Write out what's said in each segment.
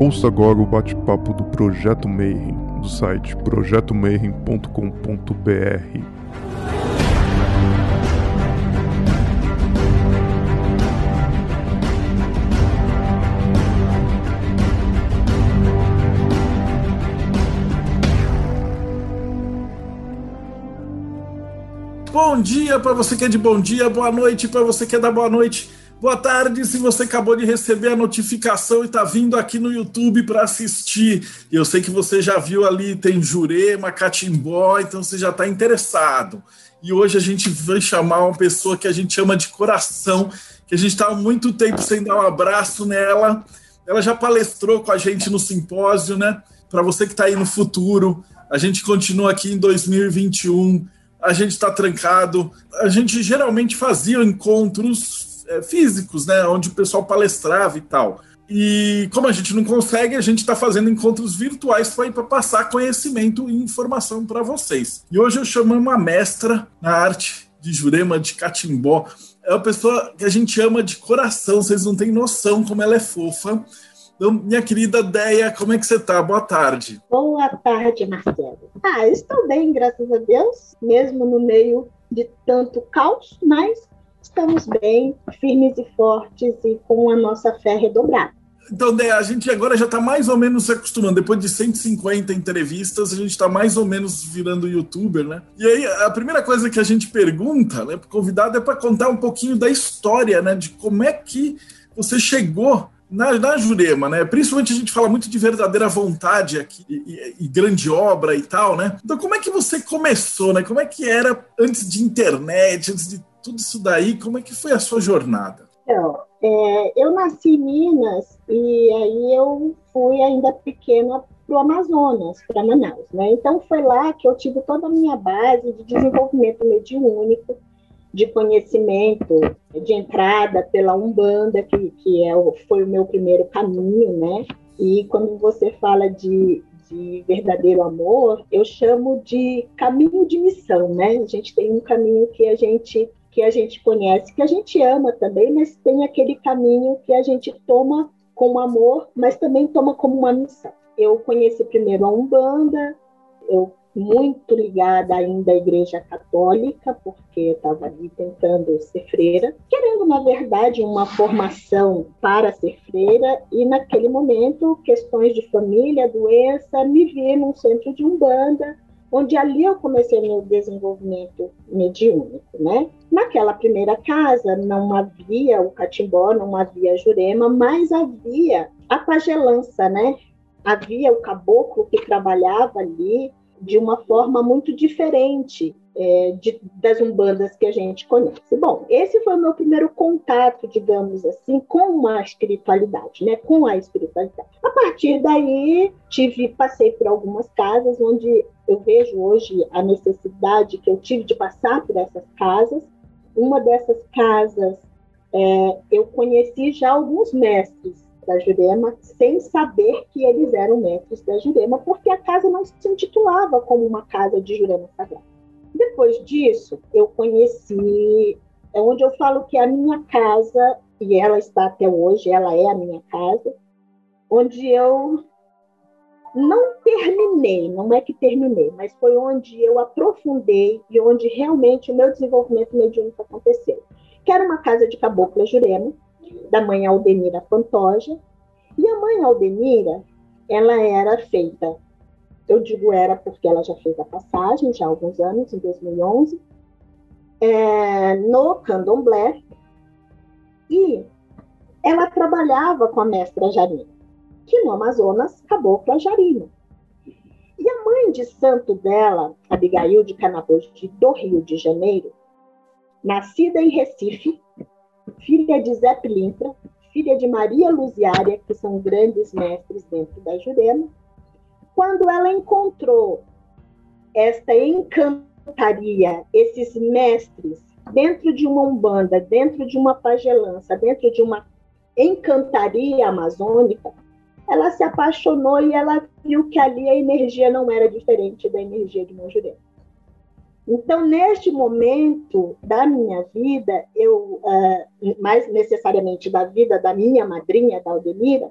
Ouça agora o bate-papo do Projeto Mayhem, do site projetomayhem.com.br. Bom dia para você que é de bom dia, boa noite para você que é da boa noite. Boa tarde, se você acabou de receber a notificação e está vindo aqui no YouTube para assistir. Eu sei que você já viu ali, tem Jurema, Catimbó, então você já está interessado. E hoje a gente vai chamar uma pessoa que a gente chama de coração, que a gente está há muito tempo sem dar um abraço nela. Ela já palestrou com a gente no simpósio, né? Para você que está aí no futuro, a gente continua aqui em 2021, a gente está trancado. A gente geralmente fazia encontros físicos, né? Onde o pessoal palestrava e tal. E como a gente não consegue, a gente está fazendo encontros virtuais para passar conhecimento e informação para vocês. E hoje eu chamo uma mestra na arte de Jurema de Catimbó. É uma pessoa que a gente ama de coração, vocês não têm noção como ela é fofa. Então, minha querida Deia, como é que você está? Boa tarde. Boa tarde, Marcelo. Ah, estou bem, graças a Deus, mesmo no meio de tanto caos, mas estamos bem, firmes e fortes e com a nossa fé redobrada. Então, a gente agora já está mais ou menos se acostumando. Depois de 150 entrevistas, a gente está mais ou menos virando youtuber, né? E aí, a primeira coisa que a gente pergunta, né, para o convidado, é para contar um pouquinho da história, né? De como é que você chegou na, na, Jurema, né? Principalmente a gente fala muito de verdadeira vontade aqui e, e, e, grande obra e tal, né? Então, como é que você começou, né? Como é que era antes de internet, antes de tudo isso daí, como é que foi a sua jornada? Então, é, eu nasci em Minas e aí eu fui ainda pequena para o Amazonas, para Manaus, né? Então foi lá que eu tive toda a minha base de desenvolvimento mediúnico, de conhecimento, de entrada pela Umbanda, que, que é, foi o meu primeiro caminho, né? E quando você fala de, de verdadeiro amor, eu chamo de caminho de missão, né? A gente tem um caminho que a gente que a gente conhece, que a gente ama também, mas tem aquele caminho que a gente toma com amor, mas também toma como uma missão. Eu conheci primeiro a Umbanda, eu muito ligada ainda à Igreja Católica, porque estava ali tentando ser freira, querendo, na verdade, uma formação para ser freira, e naquele momento, questões de família, doença, me vi num centro de Umbanda, onde ali eu comecei meu desenvolvimento mediúnico, né? Naquela primeira casa não havia o catimbó, não havia jurema, mas havia a pagelança, né? Havia o caboclo que trabalhava ali de uma forma muito diferente é, de, das umbandas que a gente conhece. Bom, esse foi o meu primeiro contato, digamos assim, com a espiritualidade, né? Com a espiritualidade. A partir daí, tive, passei por algumas casas onde eu vejo hoje a necessidade que eu tive de passar por essas casas. Uma dessas casas, é, eu conheci já alguns mestres da Jurema, sem saber que eles eram mestres da Jurema, porque a casa não se intitulava como uma casa de Jurema Sagrada. Depois disso, eu conheci, é onde eu falo que é a minha casa, e ela está até hoje, ela é a minha casa, onde eu não terminei, não é que terminei, mas foi onde eu aprofundei e onde realmente o meu desenvolvimento mediúnico aconteceu. Que era uma casa de cabocla jurema, da mãe Aldenira Pantoja, e a mãe Aldenira, ela era feita, eu digo era porque ela já fez a passagem, já há alguns anos, em 2011, é, no candomblé, e ela trabalhava com a mestra Jarina que no Amazonas cabocla Jarina. E a mãe de santo dela, Abigail de Canaboji, do Rio de Janeiro, nascida em Recife, filha de Zé Pilintra, filha de Maria Luziária, que são grandes mestres dentro da Jurema, quando ela encontrou esta encantaria, esses mestres, dentro de uma umbanda, dentro de uma pagelança, dentro de uma encantaria amazônica, ela se apaixonou e ela viu que ali a energia não era diferente da energia de Monjurema. Então, neste momento da minha vida, eu, uh, mais necessariamente da vida da minha madrinha, da Aldemira,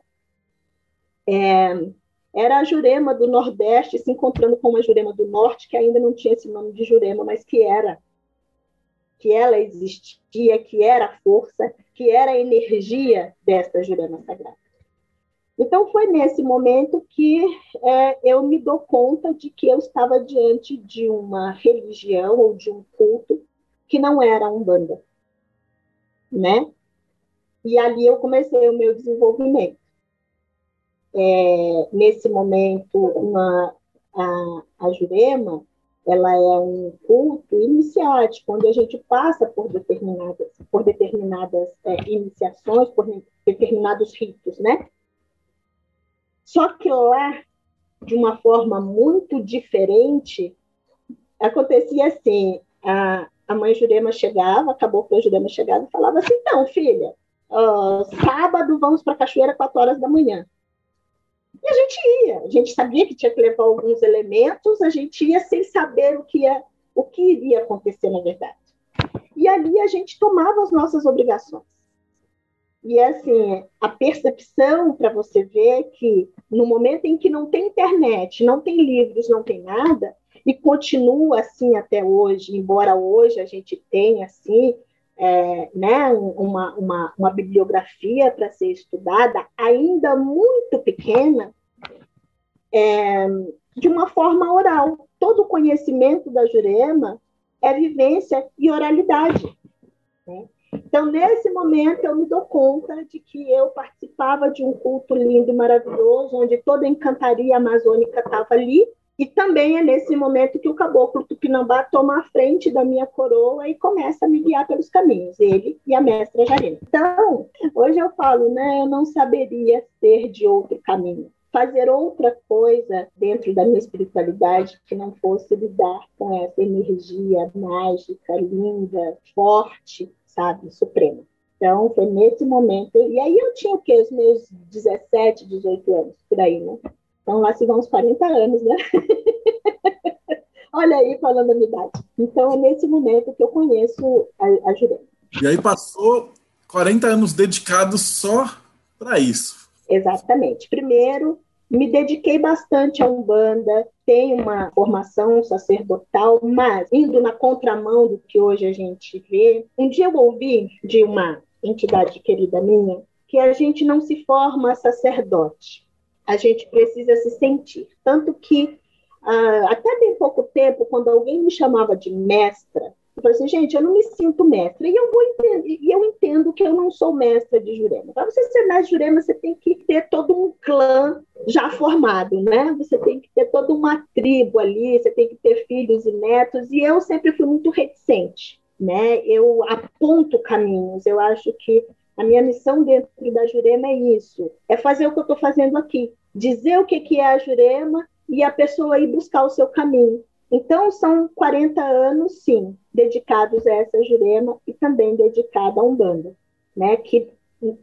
É, era a Jurema do Nordeste se encontrando com uma Jurema do Norte, que ainda não tinha esse nome de Jurema, mas que era. Que ela existia, que era a força, que era a energia desta Jurema Sagrada. Então, foi nesse momento que é, eu me dou conta de que eu estava diante de uma religião ou de um culto que não era Umbanda. Né? E ali eu comecei o meu desenvolvimento. É, nesse momento, uma, a, a Jurema ela é um culto iniciático, onde a gente passa por determinadas, por determinadas é, iniciações, por determinados ritos, né? Só que lá, de uma forma muito diferente, acontecia assim: a, a mãe Jurema chegava, acabou que a Jurema chegava e falava assim: então, filha, uh, sábado vamos para a cachoeira 4 horas da manhã. E a gente ia, a gente sabia que tinha que levar alguns elementos, a gente ia sem saber o que, ia, o que iria acontecer na verdade. E ali a gente tomava as nossas obrigações. E assim, a percepção para você ver que no momento em que não tem internet, não tem livros, não tem nada, e continua assim até hoje, embora hoje a gente tenha assim, é, né, uma, uma, uma bibliografia para ser estudada, ainda muito pequena, é, de uma forma oral. Todo o conhecimento da Jurema é vivência e oralidade. Né? Então, nesse momento, eu me dou conta de que eu participava de um culto lindo e maravilhoso, onde toda a encantaria amazônica estava ali, e também é nesse momento que o caboclo Tupinambá toma a frente da minha coroa e começa a me guiar pelos caminhos, ele e a mestra Jarina. Então, hoje eu falo, né, eu não saberia ser de outro caminho, fazer outra coisa dentro da minha espiritualidade que não fosse lidar com essa energia mágica, linda, forte, sabe, suprema. Então, foi nesse momento. E aí eu tinha o quê? Os meus 17, 18 anos, por aí, né? Então, lá se vão uns 40 anos, né? Olha aí, falando a minha idade. Então, é nesse momento que eu conheço a, a Jurema. E aí passou 40 anos dedicados só para isso. Exatamente. Primeiro, me dediquei bastante à Umbanda, tenho uma formação sacerdotal, mas indo na contramão do que hoje a gente vê. Um dia eu ouvi de uma entidade querida minha que a gente não se forma sacerdote, a gente precisa se sentir. Tanto que, ah, até bem pouco tempo, quando alguém me chamava de mestra, eu falei assim, gente, eu não me sinto mestra. E eu, vou entender, e eu entendo que eu não sou mestra de Jurema. Para você ser mestre de Jurema, você tem que ter todo um clã já formado, né? Você tem que ter toda uma tribo ali, você tem que ter filhos e netos. E eu sempre fui muito reticente, né? Eu aponto caminhos. Eu acho que a minha missão dentro da Jurema é isso, é fazer o que eu estou fazendo aqui, dizer o que, que é a Jurema e a pessoa ir buscar o seu caminho. Então, são 40 anos, sim, dedicados a essa Jurema e também dedicada a Umbanda, né? que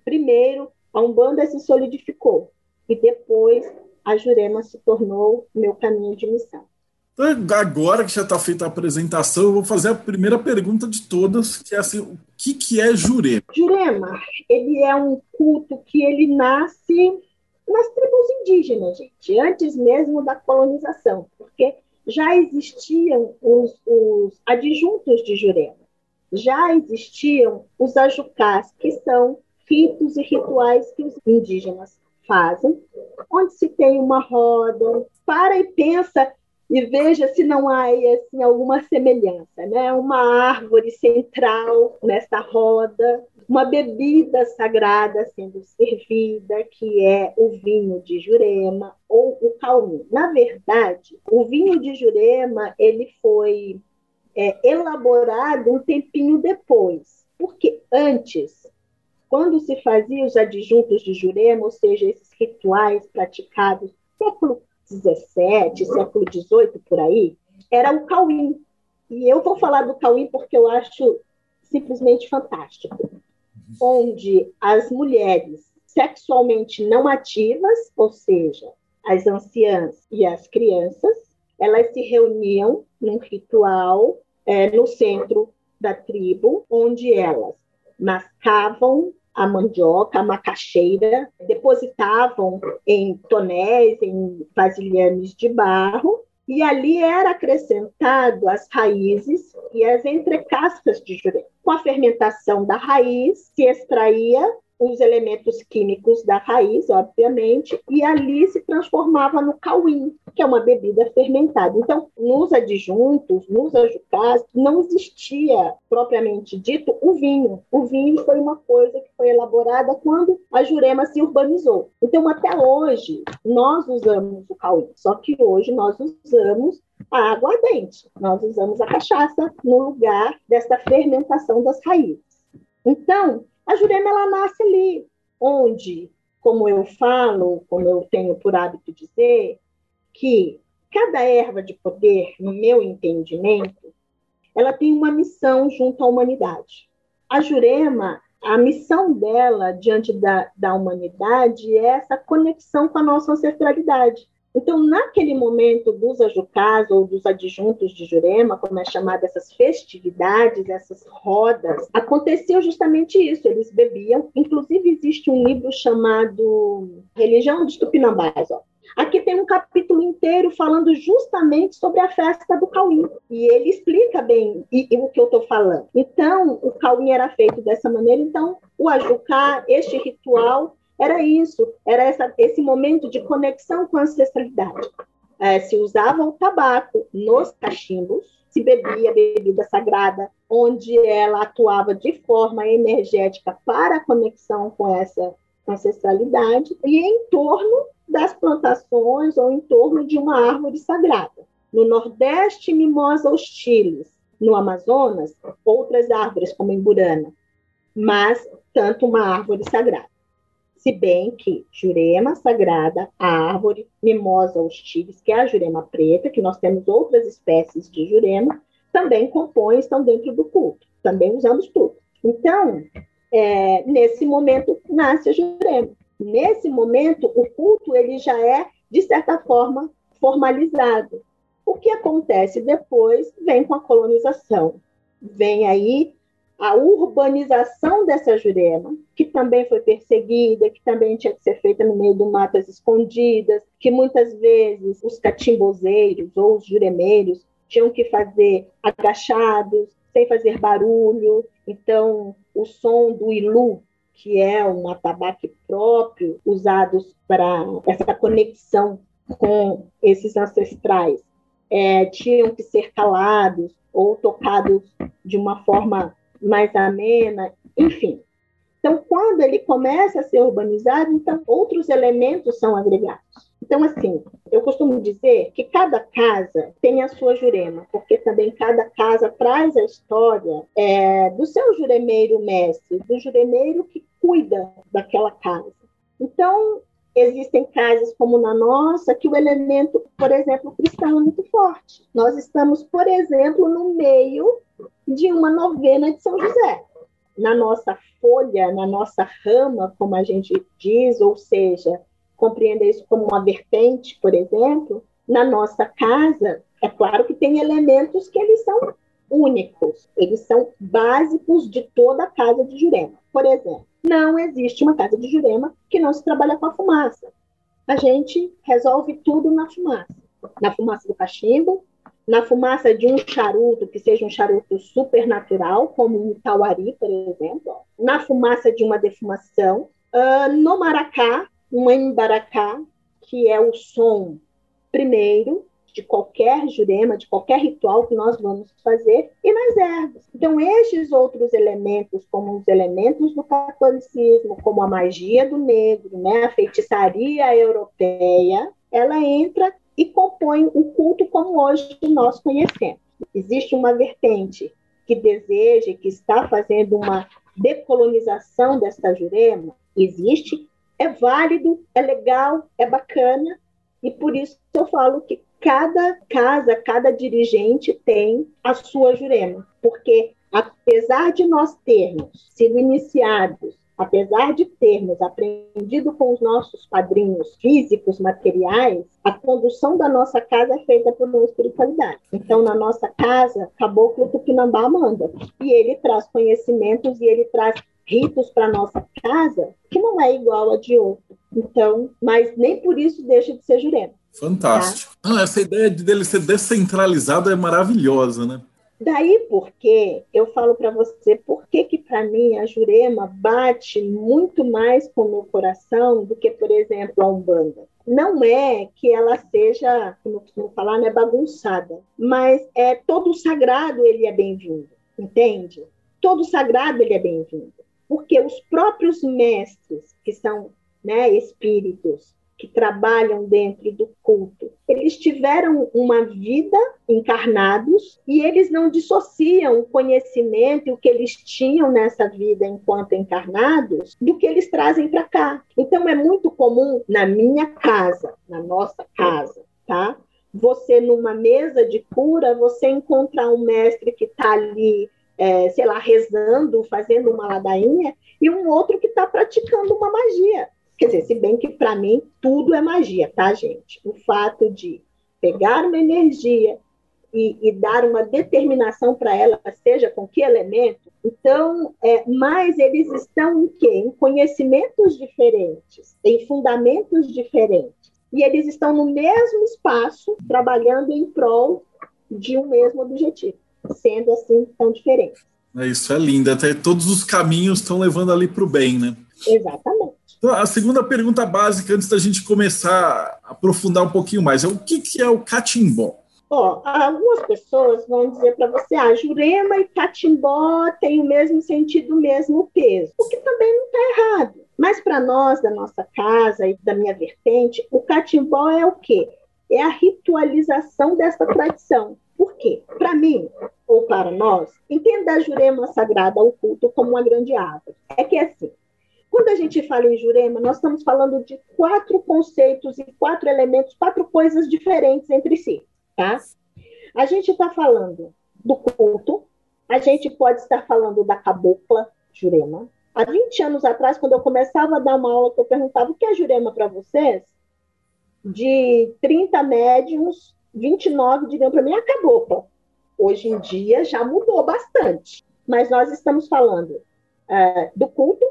primeiro a Umbanda se solidificou e depois a Jurema se tornou meu caminho de missão. Então, agora que já está feita a apresentação, eu vou fazer a primeira pergunta de todas, que é assim, o que, que é Jurema? Jurema, ele é um culto que ele nasce nas tribos indígenas, gente, antes mesmo da colonização, porque já existiam os, os adjuntos de Jurema, já existiam os ajucás, que são ritos e rituais que os indígenas fazem, onde se tem uma roda, para e pensa e veja se não há assim, alguma semelhança, né? Uma árvore central nessa roda, uma bebida sagrada sendo servida, que é o vinho de Jurema ou o cauim. Na verdade, o vinho de Jurema ele foi é, elaborado um tempinho depois, porque antes, quando se fazia os adjuntos de Jurema, ou seja, esses rituais praticados século 17, século 18 por aí, era o Cauim. E eu vou falar do Cauim porque eu acho simplesmente fantástico. Onde as mulheres sexualmente não ativas, ou seja, as anciãs e as crianças, elas se reuniam num ritual é, no centro da tribo, onde elas mascavam a mandioca, a macaxeira, depositavam em tonéis, em vasilhames de barro, e ali era acrescentado as raízes e as entrecascas de jurema. Com a fermentação da raiz, se extraía os elementos químicos da raiz, obviamente, e ali se transformava no cauim, que é uma bebida fermentada. Então, nos adjuntos, nos ajucás, não existia, propriamente dito, o vinho. O vinho foi uma coisa que foi elaborada quando a Jurema se urbanizou. Então, até hoje, nós usamos o cauim, só que hoje nós usamos a aguardente, nós usamos a cachaça no lugar dessa fermentação das raízes. Então, a Jurema ela nasce ali, onde, como eu falo, como eu tenho por hábito dizer, que cada erva de poder, no meu entendimento, ela tem uma missão junto à humanidade. A Jurema, a missão dela diante da, da humanidade é essa conexão com a nossa ancestralidade. Então, naquele momento dos ajucás ou dos adjuntos de Jurema, como é chamada essas festividades, essas rodas, aconteceu justamente isso. Eles bebiam. Inclusive, existe um livro chamado Religião dos Tupinambás. Ó. Aqui tem um capítulo inteiro falando justamente sobre a festa do Cauim. E ele explica bem e, e o que eu estou falando. Então, o Cauim era feito dessa maneira. Então, o ajucá, este ritual, era isso, era essa, esse momento de conexão com a ancestralidade. É, se usava o tabaco nos cachimbos, se bebia bebida sagrada, onde ela atuava de forma energética para a conexão com essa ancestralidade, e em torno das plantações ou em torno de uma árvore sagrada. No Nordeste, mimosa hostilis. No Amazonas, outras árvores, como em Burana, mas tanto uma árvore sagrada se bem que Jurema sagrada, a árvore Mimosa hostilis, que é a Jurema preta, que nós temos outras espécies de Jurema, também compõem, estão dentro do culto. Também usamos tudo. Então, é, nesse momento, nasce a Jurema. Nesse momento, o culto ele já é, de certa forma, formalizado. O que acontece depois vem com a colonização. Vem aí a urbanização dessa Jurema, que também foi perseguida, que também tinha que ser feita no meio do matas escondidas, que muitas vezes os catimbozeiros ou os juremeiros tinham que fazer agachados, sem fazer barulho. Então, o som do ilu, que é um atabaque próprio, usados para essa conexão com esses ancestrais, é, tinham que ser calados ou tocados de uma forma mais amena, enfim. Então, quando ele começa a ser urbanizado, então outros elementos são agregados. Então, assim, eu costumo dizer que cada casa tem a sua jurema, porque também cada casa traz a história é, do seu juremeiro mestre, do juremeiro que cuida daquela casa. Então, existem casas como na nossa que o elemento, por exemplo, cristão é muito forte. Nós estamos, por exemplo, no meio de uma novena de São José. Na nossa folha, na nossa rama, como a gente diz, ou seja, compreenda isso como uma vertente, por exemplo, na nossa casa, é claro que tem elementos que eles são únicos, eles são básicos de toda a casa de Jurema. Por exemplo, não existe uma casa de Jurema que não se trabalha com a fumaça. A gente resolve tudo na fumaça. Na fumaça do cachimbo, na fumaça de um charuto, que seja um charuto supernatural, como um tauari, por exemplo, na fumaça de uma defumação, uh, no maracá, um embaracá, que é o som primeiro de qualquer jurema, de qualquer ritual que nós vamos fazer, e nas ervas. Então, estes outros elementos, como os elementos do catolicismo, como a magia do negro, né, a feitiçaria europeia, ela entra e compõem o culto como hoje nós conhecemos. Existe uma vertente que deseja, que está fazendo uma decolonização desta Jurema? Existe, é válido, é legal, é bacana, e por isso eu falo que cada casa, cada dirigente tem a sua Jurema, porque apesar de nós termos sido iniciados apesar de termos aprendido com os nossos padrinhos físicos, materiais, a condução da nossa casa é feita por uma espiritualidade. Então, na nossa casa, Caboclo Tupinambá manda. E ele traz conhecimentos e ele traz ritos para nossa casa que não é igual a de outro. Então, mas nem por isso deixa de ser Jurema. Fantástico. Tá? Ah, essa ideia de dele ser descentralizado é maravilhosa, né? Daí porque eu falo para você por que que para mim a Jurema bate muito mais com o meu coração do que, por exemplo, a Umbanda. Não é que ela seja, como eu costumo falar, né, bagunçada, mas é todo sagrado ele é bem-vindo, entende? Todo sagrado ele é bem-vindo, porque os próprios mestres que são né, espíritos que trabalham dentro do culto, eles tiveram uma vida encarnados e eles não dissociam o conhecimento e o que eles tinham nessa vida enquanto encarnados do que eles trazem para cá. Então é muito comum na minha casa, na nossa casa, tá? Você numa mesa de cura, você encontrar um mestre que está ali é, sei lá, rezando, fazendo uma ladainha, e um outro que está praticando uma magia. Quer dizer, se bem que para mim tudo é magia, tá, gente? O fato de pegar uma energia e, e dar uma determinação para ela, seja com que elemento, então, é, mas eles estão em quê? Em conhecimentos diferentes, em fundamentos diferentes. E eles estão no mesmo espaço, trabalhando em prol de um mesmo objetivo, sendo assim tão diferentes. É, isso é lindo, até todos os caminhos estão levando ali para o bem, né? Exatamente. Então, a segunda pergunta básica, antes da gente começar a aprofundar um pouquinho mais, é o que, que é o catimbó? Ó, algumas pessoas vão dizer para você, ah, Jurema e catimbó têm o mesmo sentido, o mesmo peso, o que também não está errado. Mas para nós, da nossa casa e da minha vertente, o catimbó é o quê? É a ritualização dessa tradição. Por quê? Para mim, ou para nós, entenda a Jurema Sagrada, o culto, como uma grande árvore. É que é assim, quando a gente fala em Jurema, nós estamos falando de quatro conceitos e quatro elementos, quatro coisas diferentes entre si, tá? A gente está falando do culto, a gente pode estar falando da cabocla Jurema. Há 20 anos atrás, quando eu começava a dar uma aula, eu perguntava o que é Jurema para vocês, de 30 médiums, 29 diriam para mim a cabocla. Hoje em dia já mudou bastante, mas nós estamos falando uh, do culto,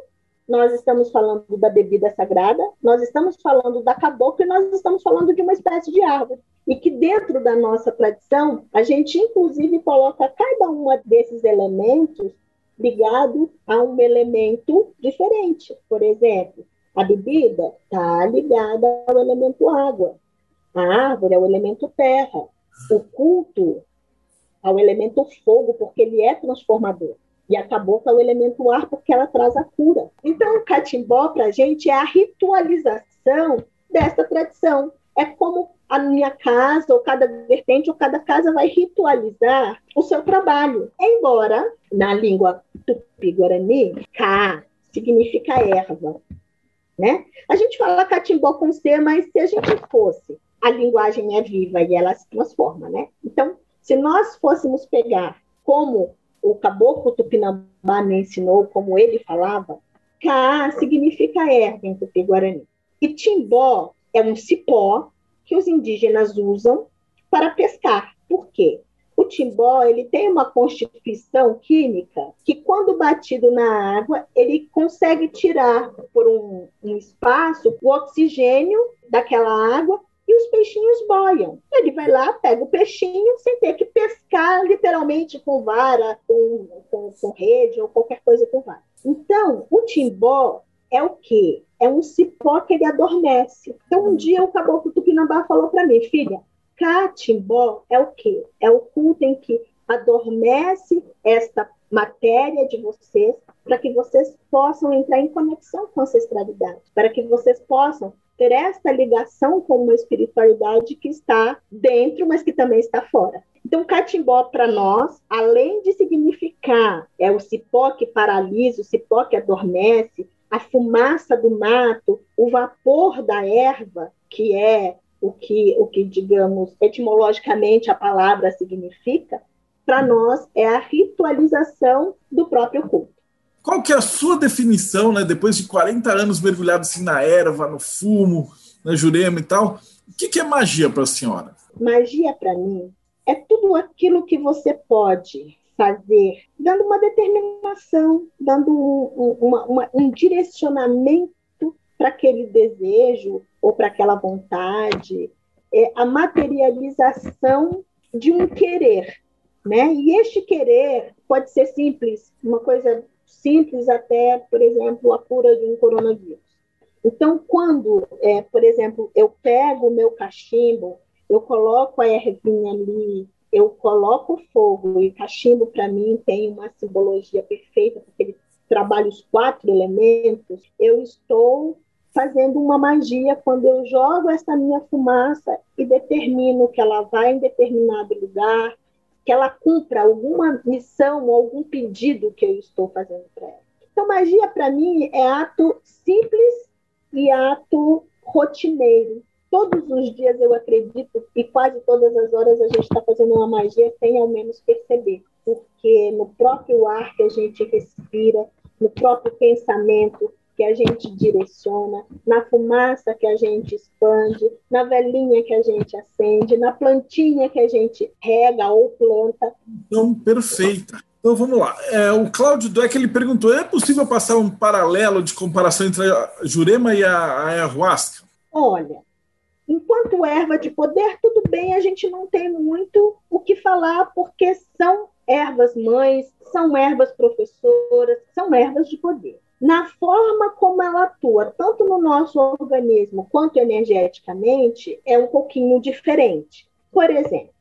nós estamos falando da bebida sagrada, nós estamos falando da cabocla e nós estamos falando de uma espécie de árvore. E que dentro da nossa tradição, a gente inclusive coloca cada um desses elementos ligado a um elemento diferente. Por exemplo, a bebida está ligada ao elemento água, a árvore é o elemento terra, o culto ao elemento fogo, porque ele é transformador. E a cabocla é o elemento ar porque ela traz a cura. Então, o catimbó, para a gente, é a ritualização dessa tradição. É como a minha casa, ou cada vertente, ou cada casa vai ritualizar o seu trabalho. Embora, na língua tupi-guarani, cá significa erva. Né? A gente fala catimbó com C, mas se a gente fosse, a linguagem é viva e ela se transforma. Né? Então, se nós fôssemos pegar como o caboclo tupinambá me ensinou, como ele falava, Caá significa erva em tupi-guarani. E timbó é um cipó que os indígenas usam para pescar. Por quê? O timbó ele tem uma constituição química que, quando batido na água, ele consegue tirar por um, um espaço o oxigênio daquela água e os peixinhos boiam. Ele vai lá, pega o peixinho sem ter que pescar literalmente com vara, com, com, com rede ou qualquer coisa com vara. Então, o timbó é o quê? É um cipó que ele adormece. Então, um dia o caboclo Tupinambá falou para mim, filha, catimbó é o quê? É o culto em que adormece esta matéria de vocês para que vocês possam entrar em conexão com a ancestralidade, para que vocês possam ter essa ligação com uma espiritualidade que está dentro, mas que também está fora. Então, o catimbó, para nós, além de significar é o cipó que paralisa, o cipó que adormece, a fumaça do mato, o vapor da erva, que é o que, o que digamos, etimologicamente a palavra significa, para nós é a ritualização do próprio culto. Qual que é a sua definição, né, depois de 40 anos mergulhado assim na erva, no fumo, na jurema e tal, o que, que é magia para a senhora? Magia para mim é tudo aquilo que você pode fazer, dando uma determinação, dando um, uma, uma, um direcionamento para aquele desejo ou para aquela vontade, é a materialização de um querer, né? E este querer pode ser simples, uma coisa simples até, por exemplo, a cura de um coronavírus. Então, quando, é, por exemplo, eu pego o meu cachimbo, eu coloco a ervinha ali, eu coloco fogo, e cachimbo, para mim, tem uma simbologia perfeita, porque ele trabalha os quatro elementos, eu estou fazendo uma magia quando eu jogo essa minha fumaça e determino que ela vai em determinado lugar, que ela cumpra alguma missão ou algum pedido que eu estou fazendo para ela. Então, magia para mim é ato simples e ato rotineiro. Todos os dias eu acredito e quase todas as horas a gente está fazendo uma magia sem ao menos perceber, porque no próprio ar que a gente respira, no próprio pensamento, que a gente direciona, na fumaça que a gente expande, na velhinha que a gente acende, na plantinha que a gente rega ou planta. Então, perfeita. Então vamos lá. É, o Cláudio Dueck ele perguntou: é possível passar um paralelo de comparação entre a Jurema e a, a ayahuasca? Olha, enquanto erva de poder, tudo bem, a gente não tem muito o que falar, porque são ervas mães, são ervas professoras, são ervas de poder na forma como ela atua, tanto no nosso organismo quanto energeticamente, é um pouquinho diferente. Por exemplo,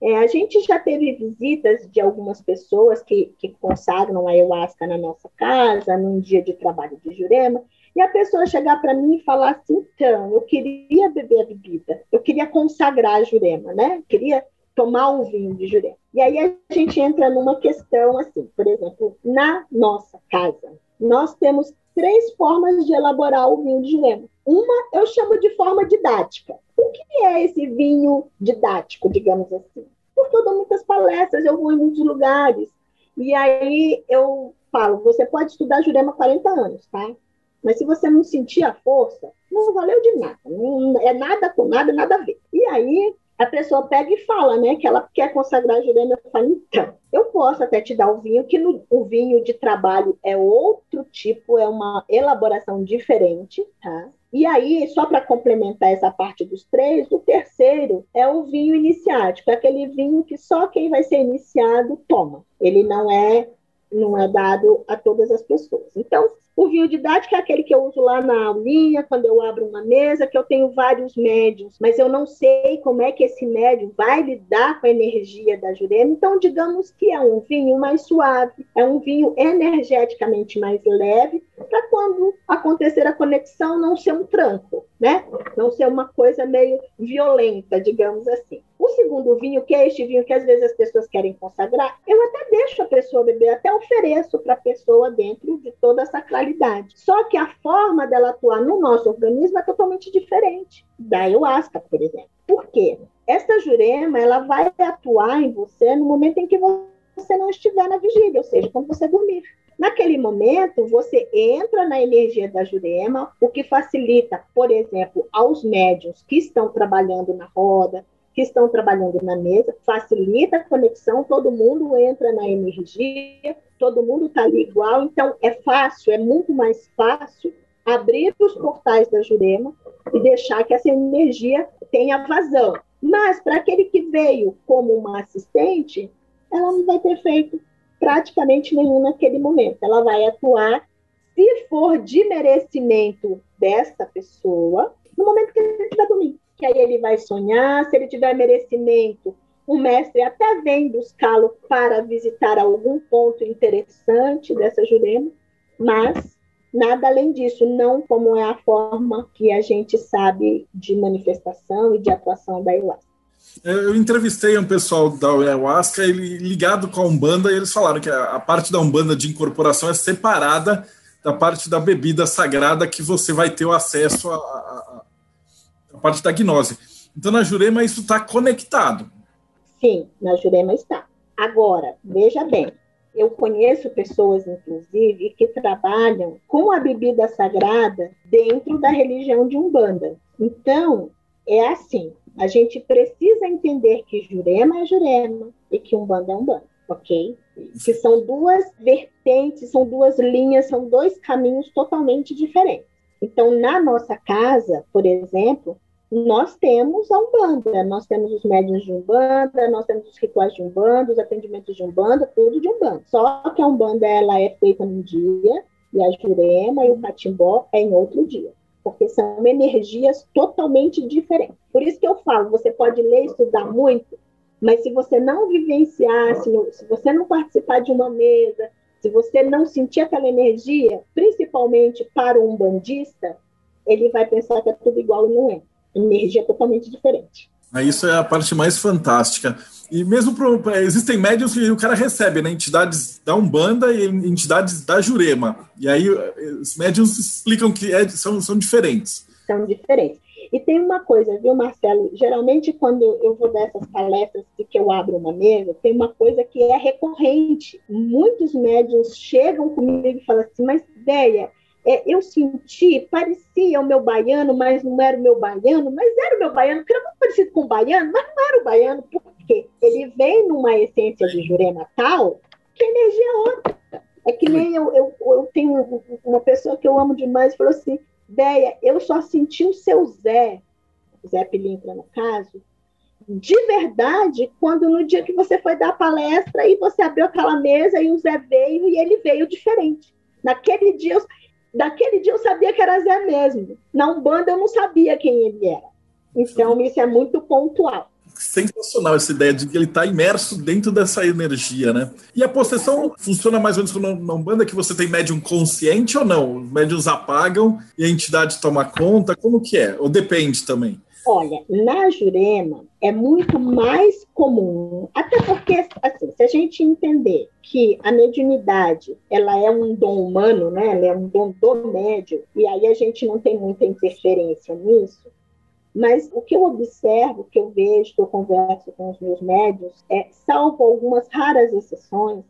é, a gente já teve visitas de algumas pessoas que, que consagram a ayahuasca na nossa casa, num dia de trabalho de Jurema, e a pessoa chegar para mim e falar assim: então, eu queria beber a bebida, eu queria consagrar a Jurema, né? Eu queria tomar o vinho de Jurema. E aí a gente entra numa questão assim, por exemplo, na nossa casa, nós temos três formas de elaborar o vinho de Jurema. Uma eu chamo de forma didática. O que é esse vinho didático, digamos assim? Porque eu dou muitas palestras, eu vou em muitos lugares, e aí eu falo, você pode estudar Jurema 40 anos, tá? Mas se você não sentir a força, não valeu de nada. Não, é nada com nada, nada a ver. E aí a pessoa pega e fala, né, que ela quer consagrar a Jurema. Eu falo, então, eu posso até te dar o vinho, que no, o vinho de trabalho é outro tipo, é uma elaboração diferente, tá? E aí, só para complementar essa parte dos três, o terceiro é o vinho iniciático, é aquele vinho que só quem vai ser iniciado toma. Ele não é não é dado a todas as pessoas. Então, o vinho didático é aquele que eu uso lá na aulinha, quando eu abro uma mesa, que eu tenho vários médios, mas eu não sei como é que esse médium vai lidar com a energia da Jurema. Então, digamos que é um vinho mais suave, é um vinho energeticamente mais leve, para quando acontecer a conexão não ser um tranco, né? Não ser uma coisa meio violenta, digamos assim. O segundo vinho, que é este vinho que às vezes as pessoas querem consagrar, eu até deixo a pessoa beber, até ofereço para a pessoa dentro de toda essa claridade. Só que a forma dela atuar no nosso organismo é totalmente diferente da ayahuasca, por exemplo. Por quê? Essa jurema, ela vai atuar em você no momento em que você não estiver na vigília, ou seja, quando você dormir. Naquele momento, você entra na energia da jurema, o que facilita, por exemplo, aos médios que estão trabalhando na roda, que estão trabalhando na mesa, facilita a conexão, todo mundo entra na energia, todo mundo está ali igual, então é fácil, é muito mais fácil abrir os portais da Jurema e deixar que essa energia tenha vazão. Mas para aquele que veio como uma assistente, ela não vai ter feito praticamente nenhum naquele momento. Ela vai atuar, se for de merecimento dessa pessoa, no momento que ele estiver dormindo que aí ele vai sonhar, se ele tiver merecimento, o mestre até vem buscá-lo para visitar algum ponto interessante dessa Jurema, mas nada além disso, não como é a forma que a gente sabe de manifestação e de atuação da ayahuasca. Eu entrevistei um pessoal da ayahuasca ele, ligado com a Umbanda e eles falaram que a, a parte da Umbanda de incorporação é separada da parte da bebida sagrada que você vai ter o acesso a parte da gnose. Então, na Jurema, isso está conectado. Sim, na Jurema está. Agora, veja bem, eu conheço pessoas, inclusive, que trabalham com a bebida sagrada dentro da religião de Umbanda. Então, é assim: a gente precisa entender que Jurema é Jurema e que Umbanda é Umbanda. ok? Que são duas vertentes, são duas linhas, são dois caminhos totalmente diferentes. Então, na nossa casa, por exemplo, nós temos a Umbanda, nós temos os médiuns de Umbanda, nós temos os rituais de Umbanda, os atendimentos de Umbanda, tudo de Umbanda. Só que a Umbanda ela é feita num dia e a Jurema e o Catimbó é em outro dia, porque são energias totalmente diferentes. Por isso que eu falo, você pode ler estudar muito, mas se você não vivenciar, se, não, se você não participar de uma mesa, se você não sentir aquela energia, principalmente para um bandista, ele vai pensar que é tudo igual e não é energia totalmente diferente. Isso é a parte mais fantástica. E mesmo pro, existem médios que o cara recebe, né? Entidades da Umbanda e entidades da Jurema. E aí os médios explicam que é, são, são diferentes. São diferentes. E tem uma coisa, viu, Marcelo? Geralmente, quando eu vou dar essas palestras de que eu abro uma mesa, tem uma coisa que é recorrente. Muitos médios chegam comigo e falam assim, mas ideia, é, eu senti, parecia o meu baiano, mas não era o meu baiano, mas era o meu baiano, porque era muito parecido com o baiano, mas não era o baiano, porque ele vem numa essência de Jurema tal que a energia é outra. É que nem eu, eu, eu tenho uma pessoa que eu amo demais falou assim, Deia, eu só senti o seu Zé, Zé Pilintra no caso, de verdade, quando no dia que você foi dar a palestra e você abriu aquela mesa e o Zé veio e ele veio diferente. Naquele dia, eu, daquele dia eu sabia que era Zé mesmo. Na Umbanda eu não sabia quem ele era. Então, isso é muito pontual. Sensacional essa ideia de que ele está imerso dentro dessa energia, né? E a possessão funciona mais ou menos na Umbanda, que você tem médium consciente ou não? Os médiums apagam e a entidade toma conta? Como que é? Ou depende também? Olha, na Jurema é muito mais comum, até porque, assim, se a gente entender que a mediunidade ela é um dom humano, né? Ela é um dom do médium, e aí a gente não tem muita interferência nisso. Mas o que eu observo, o que eu vejo, que eu converso com os meus médios, é, salvo algumas raras exceções,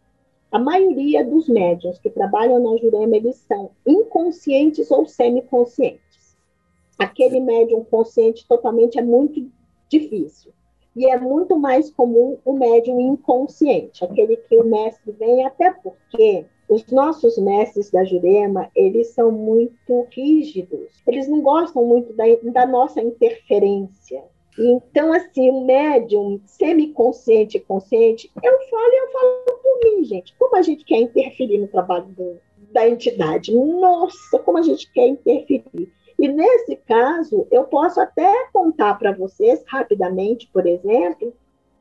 a maioria dos médios que trabalham na Jurema, eles são inconscientes ou semiconscientes aquele médium consciente totalmente é muito difícil. E é muito mais comum o médium inconsciente, aquele que o mestre vem, até porque os nossos mestres da Jurema, eles são muito rígidos, eles não gostam muito da, da nossa interferência. Então, assim, o médium semiconsciente e consciente, eu falo e eu falo por mim, gente. Como a gente quer interferir no trabalho do, da entidade? Nossa, como a gente quer interferir. E nesse caso, eu posso até contar para vocês rapidamente, por exemplo,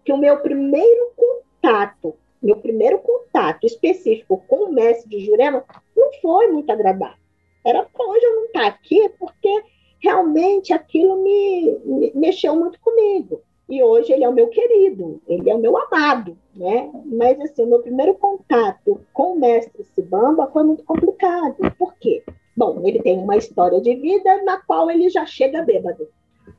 que o meu primeiro contato, meu primeiro contato específico com o mestre de Jurema não foi muito agradável. Era para hoje eu não estar tá aqui, porque realmente aquilo me, me mexeu muito comigo. E hoje ele é o meu querido, ele é o meu amado, né? Mas assim, o meu primeiro contato com o mestre Sibamba foi muito complicado. Por quê? Bom, ele tem uma história de vida na qual ele já chega bêbado.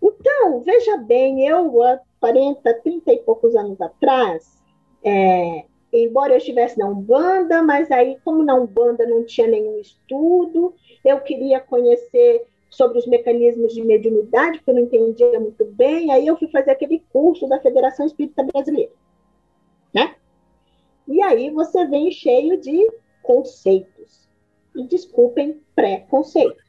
Então, veja bem, eu há 40, 30 e poucos anos atrás, é, embora eu estivesse na Umbanda, mas aí, como na Umbanda não tinha nenhum estudo, eu queria conhecer sobre os mecanismos de mediunidade, porque eu não entendia muito bem, aí eu fui fazer aquele curso da Federação Espírita Brasileira. Né? E aí você vem cheio de conceitos e desculpem preconceitos.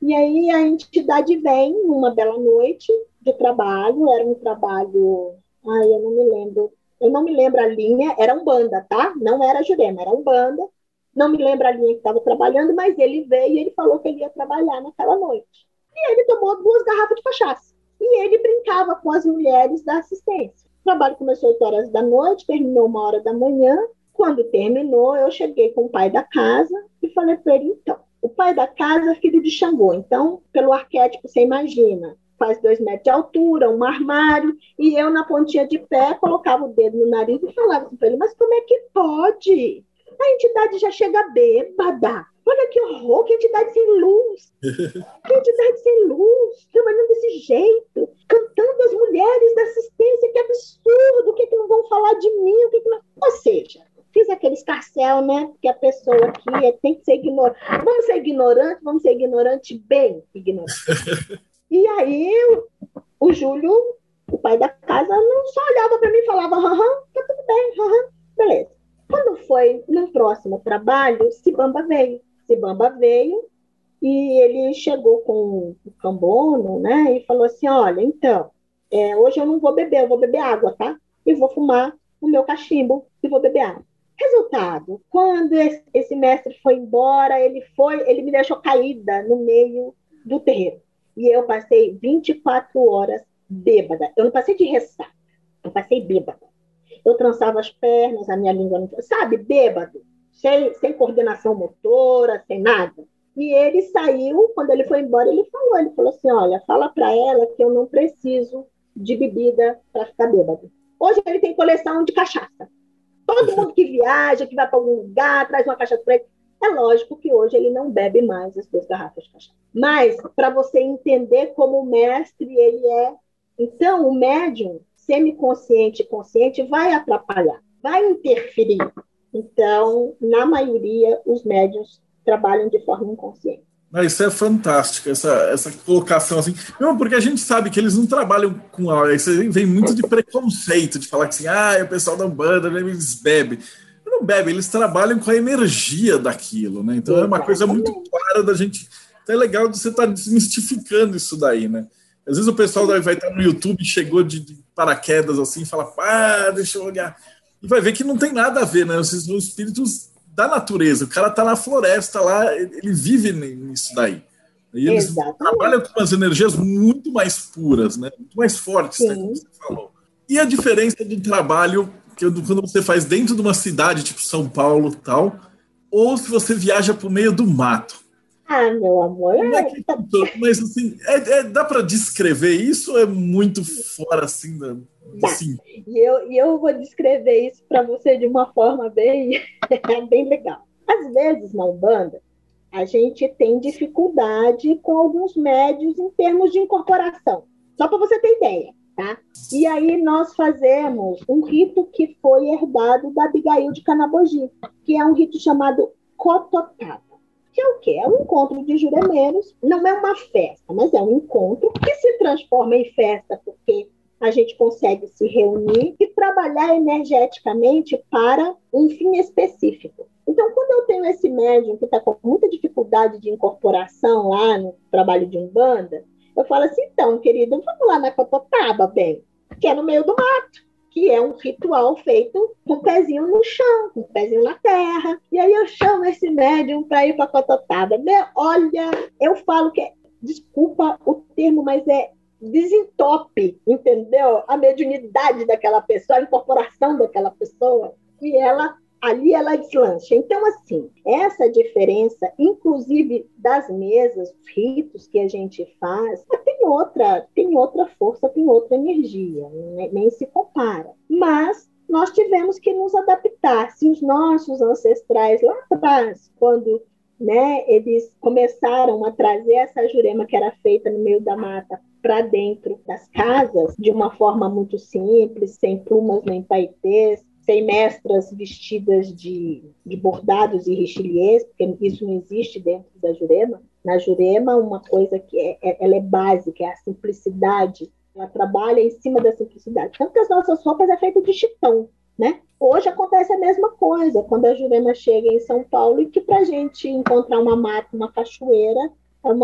E aí a entidade vem numa bela noite de trabalho, era um trabalho, ai, eu não me lembro, eu não me lembro a linha, era um banda, tá? Não era Jurema, era um banda. Não me lembro a linha que estava trabalhando, mas ele veio e ele falou que ele ia trabalhar naquela noite. E ele tomou duas garrafas de cachaça. E ele brincava com as mulheres da assistência. O trabalho começou às horas da noite, terminou uma hora da manhã. Quando terminou, eu cheguei com o pai da casa e falei para ele, então, o pai da casa é filho de Xangô, então, pelo arquétipo, você imagina, faz dois metros de altura, um armário, e eu na pontinha de pé colocava o dedo no nariz e falava para ele, mas como é que pode? A entidade já chega bêbada. Olha que horror, que entidade sem luz. Que entidade sem luz, trabalhando desse jeito, cantando as mulheres da assistência, que absurdo, o que, é que não vão falar de mim, o que, é que não... Ou seja, fiz aquele escarcel, né? Que a pessoa aqui é, tem que ser ignorante. Vamos ser ignorante, vamos ser ignorante bem ignorante. e aí o, o Júlio, o pai da casa, não só olhava para mim e falava, aham, tá tudo bem, aham. Beleza. Quando foi no próximo trabalho, Sibamba veio. Sibamba veio e ele chegou com o cambono, né? E falou assim: olha, então, é, hoje eu não vou beber, eu vou beber água, tá? E vou fumar o meu cachimbo e vou beber água. Resultado, quando esse mestre foi embora, ele foi, ele me deixou caída no meio do terreiro. E eu passei 24 horas bêbada. Eu não passei de ressaca, eu passei bêbada. Eu trançava as pernas, a minha língua não. Sabe, bêbado, sem, sem coordenação motora, sem nada. E ele saiu, quando ele foi embora, ele falou: ele falou assim: olha, fala para ela que eu não preciso de bebida para ficar bêbado. Hoje ele tem coleção de cachaça. Todo mundo que viaja, que vai para algum lugar, traz uma para ele. É lógico que hoje ele não bebe mais as duas garrafas de cachaça. Mas, para você entender como o mestre ele é. Então, o médium, semiconsciente e consciente, vai atrapalhar, vai interferir. Então, na maioria, os médiums trabalham de forma inconsciente. Mas isso é fantástico, essa, essa colocação assim. Não, porque a gente sabe que eles não trabalham com. Isso vem muito de preconceito, de falar que assim, ah, o pessoal da banda, eles bebem. Não bebem, eles trabalham com a energia daquilo, né? Então é uma coisa muito clara da gente. Então é legal você estar tá desmistificando isso daí, né? Às vezes o pessoal vai estar no YouTube, chegou de, de paraquedas assim, e fala, ah, deixa eu olhar. E vai ver que não tem nada a ver, né? São espíritos da natureza. O cara tá na floresta lá, ele vive nisso daí. E eles Exatamente. trabalham com umas energias muito mais puras, né? Muito mais fortes, né, como você falou. E a diferença de trabalho que quando você faz dentro de uma cidade, tipo São Paulo tal, ou se você viaja para o meio do mato. Ah, meu amor. É que, mas assim, é, é dá para descrever isso é muito fora assim da. Tá. Assim? E, eu, e eu vou descrever isso para você de uma forma bem, bem legal. Às vezes, na Umbanda, a gente tem dificuldade com alguns médios em termos de incorporação. Só para você ter ideia, tá? E aí nós fazemos um rito que foi herdado da Abigail de Canabogi, que é um rito chamado Cototaba que é o quê? É um encontro de juramentos, não é uma festa, mas é um encontro que se transforma em festa porque a gente consegue se reunir e trabalhar energeticamente para um fim específico. Então, quando eu tenho esse médium que está com muita dificuldade de incorporação lá no trabalho de Umbanda, eu falo assim, então, querido, vamos lá na Cototaba, bem, que é no meio do mato que é um ritual feito com o pezinho no chão, com o pezinho na terra. E aí eu chamo esse médium para ir para a Cototaba. Olha, eu falo que, é, desculpa o termo, mas é desentope, entendeu? A mediunidade daquela pessoa, a incorporação daquela pessoa, e ela ali ela deslancha. Então, assim, essa diferença, inclusive das mesas, os ritos que a gente faz, tem outra, tem outra força, tem outra energia, nem, nem se compara. Mas nós tivemos que nos adaptar. Se os nossos ancestrais lá atrás, quando né, eles começaram a trazer essa jurema que era feita no meio da mata para dentro das casas de uma forma muito simples, sem plumas nem paetês, sem mestras vestidas de, de bordados e richeliés, porque isso não existe dentro da Jurema. Na Jurema, uma coisa que é, é, ela é básica, é a simplicidade. Ela trabalha em cima da simplicidade. Tanto que as nossas roupas é feita de chitão, né? Hoje acontece a mesma coisa, quando a Jurema chega em São Paulo e que para a gente encontrar uma mata, uma cachoeira,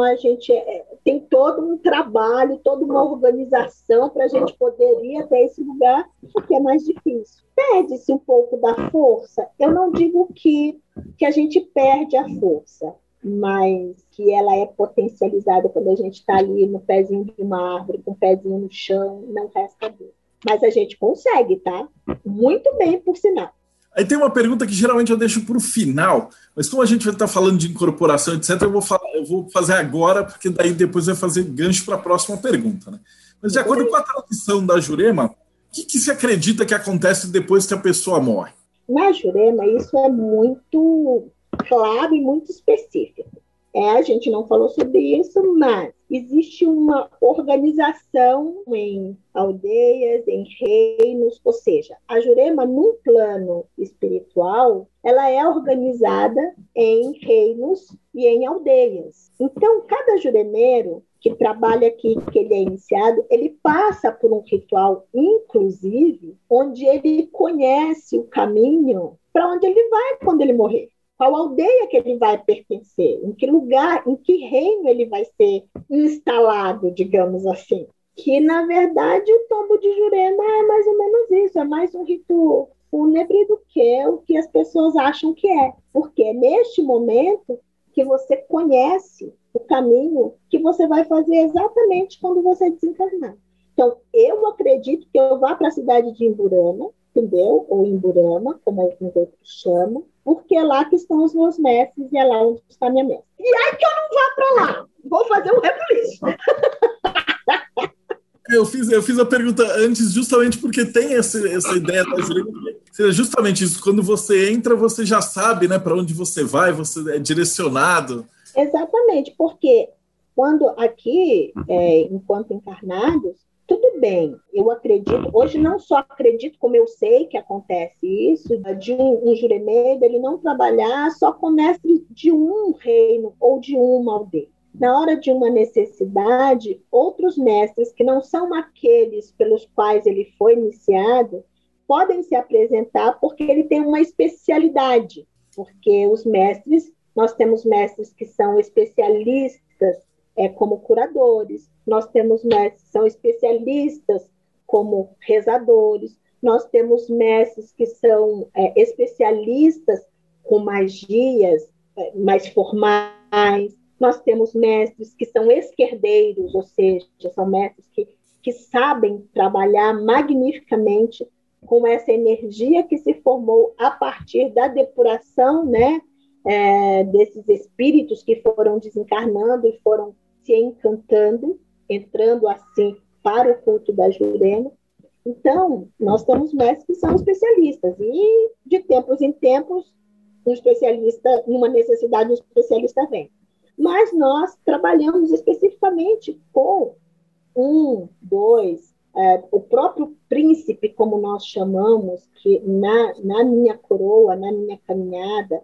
a gente é, tem todo um trabalho, toda uma organização para a gente poder ir até esse lugar, porque é mais difícil. Perde-se um pouco da força. Eu não digo que, que a gente perde a força, mas que ela é potencializada quando a gente está ali no pezinho de uma árvore, com o pezinho no chão, não resta dúvida. Mas a gente consegue, tá? Muito bem, por sinal. Aí tem uma pergunta que geralmente eu deixo para o final, mas como a gente vai estar falando de incorporação, etc., eu vou, falar, eu vou fazer agora, porque daí depois vai fazer gancho para a próxima pergunta. Né? Mas de acordo com a tradição da Jurema, o que, que se acredita que acontece depois que a pessoa morre? Na Jurema, isso é muito claro e muito específico. É, a gente não falou sobre isso, mas existe uma organização em aldeias, em reinos, ou seja, a Jurema, num plano espiritual, ela é organizada em reinos e em aldeias. Então, cada juremeiro que trabalha aqui, que ele é iniciado, ele passa por um ritual, inclusive, onde ele conhece o caminho para onde ele vai quando ele morrer. Qual aldeia que ele vai pertencer? Em que lugar, em que reino ele vai ser instalado, digamos assim? Que, na verdade, o tombo de Jurema é mais ou menos isso, é mais um rito fúnebre do que o que as pessoas acham que é. Porque é neste momento que você conhece o caminho que você vai fazer exatamente quando você desencarnar. Então, eu acredito que eu vá para a cidade de Imburama, entendeu? Ou Imburama, como alguns outros chamam, porque é lá que estão os meus mestres e é lá onde está minha mestre. E aí que eu não vá para lá, vou fazer um rebuliço. Eu fiz, eu fiz a pergunta antes justamente porque tem essa, essa ideia da seja justamente isso. Quando você entra, você já sabe né, para onde você vai, você é direcionado. Exatamente, porque quando aqui, é, enquanto encarnados, tudo bem, eu acredito, hoje não só acredito, como eu sei que acontece isso, de um, um juremedo ele não trabalhar só com mestre de um reino ou de uma aldeia. Na hora de uma necessidade, outros mestres que não são aqueles pelos quais ele foi iniciado, podem se apresentar porque ele tem uma especialidade, porque os mestres, nós temos mestres que são especialistas é, como curadores, nós temos mestres que são especialistas como rezadores, nós temos mestres que são é, especialistas com magias é, mais formais, nós temos mestres que são esquerdeiros, ou seja, são mestres que, que sabem trabalhar magnificamente com essa energia que se formou a partir da depuração, né, é, desses espíritos que foram desencarnando e foram se encantando, entrando assim para o culto da Jurema. Então, nós temos mestres que são especialistas, e de tempos em tempos, um especialista, numa necessidade, um especialista vem. Mas nós trabalhamos especificamente com um, dois, é, o próprio príncipe, como nós chamamos, que na, na minha coroa, na minha caminhada,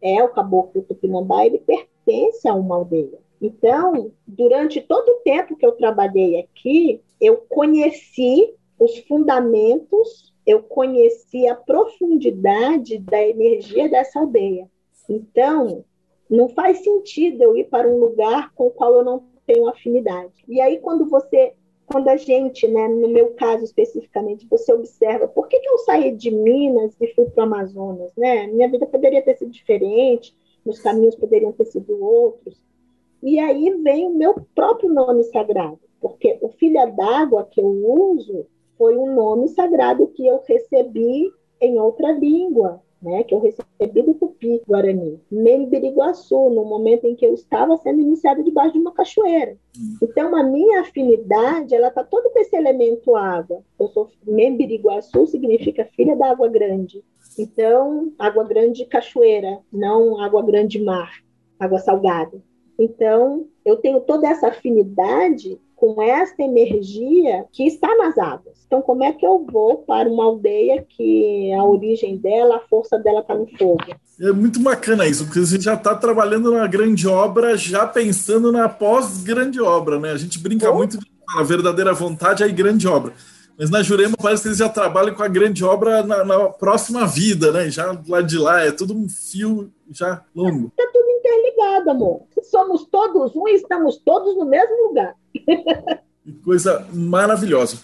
é o caboclo Tupinambá, ele pertence a uma aldeia. Então, durante todo o tempo que eu trabalhei aqui, eu conheci os fundamentos, eu conheci a profundidade da energia dessa aldeia. Então, não faz sentido eu ir para um lugar com o qual eu não tenho afinidade. E aí, quando você quando a gente, né, no meu caso especificamente, você observa por que, que eu saí de Minas e fui para o Amazonas, né? Minha vida poderia ter sido diferente, meus caminhos poderiam ter sido outros. E aí vem o meu próprio nome sagrado, porque o Filha d'Água que eu uso foi um nome sagrado que eu recebi em outra língua, né, que eu recebi do Tupi Guarani, Membiriguaçu, no momento em que eu estava sendo iniciada debaixo de uma cachoeira. Então, a minha afinidade, ela está toda com esse elemento água. Eu sou Membiriguaçu, significa filha da água grande. Então, água grande cachoeira, não água grande mar, água salgada. Então, eu tenho toda essa afinidade com esta energia que está nas águas. Então, como é que eu vou para uma aldeia que a origem dela, a força dela está no fogo? É muito bacana isso, porque a gente já está trabalhando na grande obra, já pensando na pós-grande obra, né? A gente brinca oh. muito de a verdadeira vontade é grande obra. Mas na Jurema parece que eles já trabalham com a grande obra na, na próxima vida, né? Já lá de lá é tudo um fio já longo. Está tudo interligado, amor. Somos todos um e estamos todos no mesmo lugar. Coisa maravilhosa.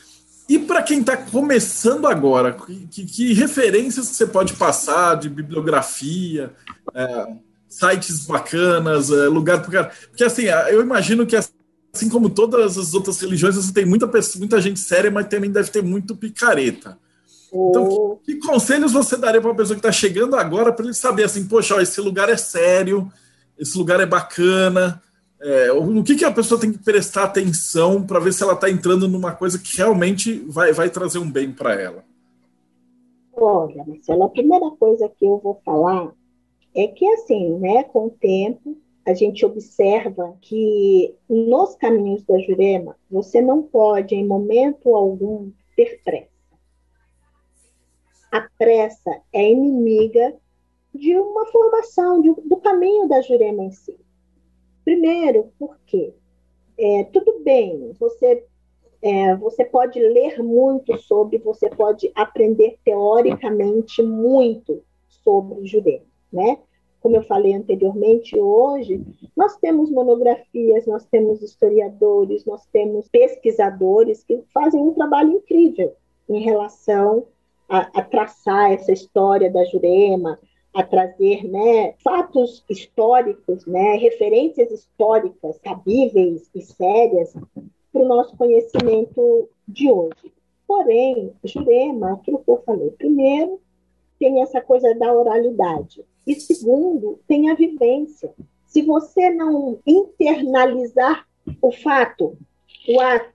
E para quem está começando agora, que, que, referências você pode passar de bibliografia, é, sites bacanas, é, lugar para cara? Porque assim, eu imagino que assim como todas as outras religiões, você tem muita, muita gente séria, mas também deve ter muito picareta. Então, oh. que, que, conselhos você daria para uma pessoa que está chegando agora para ele saber assim, poxa, ó, esse lugar é sério, esse lugar é bacana, é, o que, que a pessoa tem que prestar atenção para ver se ela está entrando numa coisa que realmente vai, vai trazer um bem para ela? Olha, Marcelo, a primeira coisa que eu vou falar é que, assim, né, com o tempo, a gente observa que nos caminhos da Jurema, você não pode, em momento algum, ter pressa. A pressa é inimiga de uma formação, de, do caminho da Jurema em si. Primeiro, porque é, tudo bem, você é, você pode ler muito sobre, você pode aprender teoricamente muito sobre Jurema, né? Como eu falei anteriormente, hoje nós temos monografias, nós temos historiadores, nós temos pesquisadores que fazem um trabalho incrível em relação a, a traçar essa história da Jurema, a trazer né, fatos históricos, né, referências históricas cabíveis e sérias para o nosso conhecimento de hoje. Porém, Jurema, aquilo que eu falei, primeiro, tem essa coisa da oralidade, e segundo, tem a vivência. Se você não internalizar o fato, o ato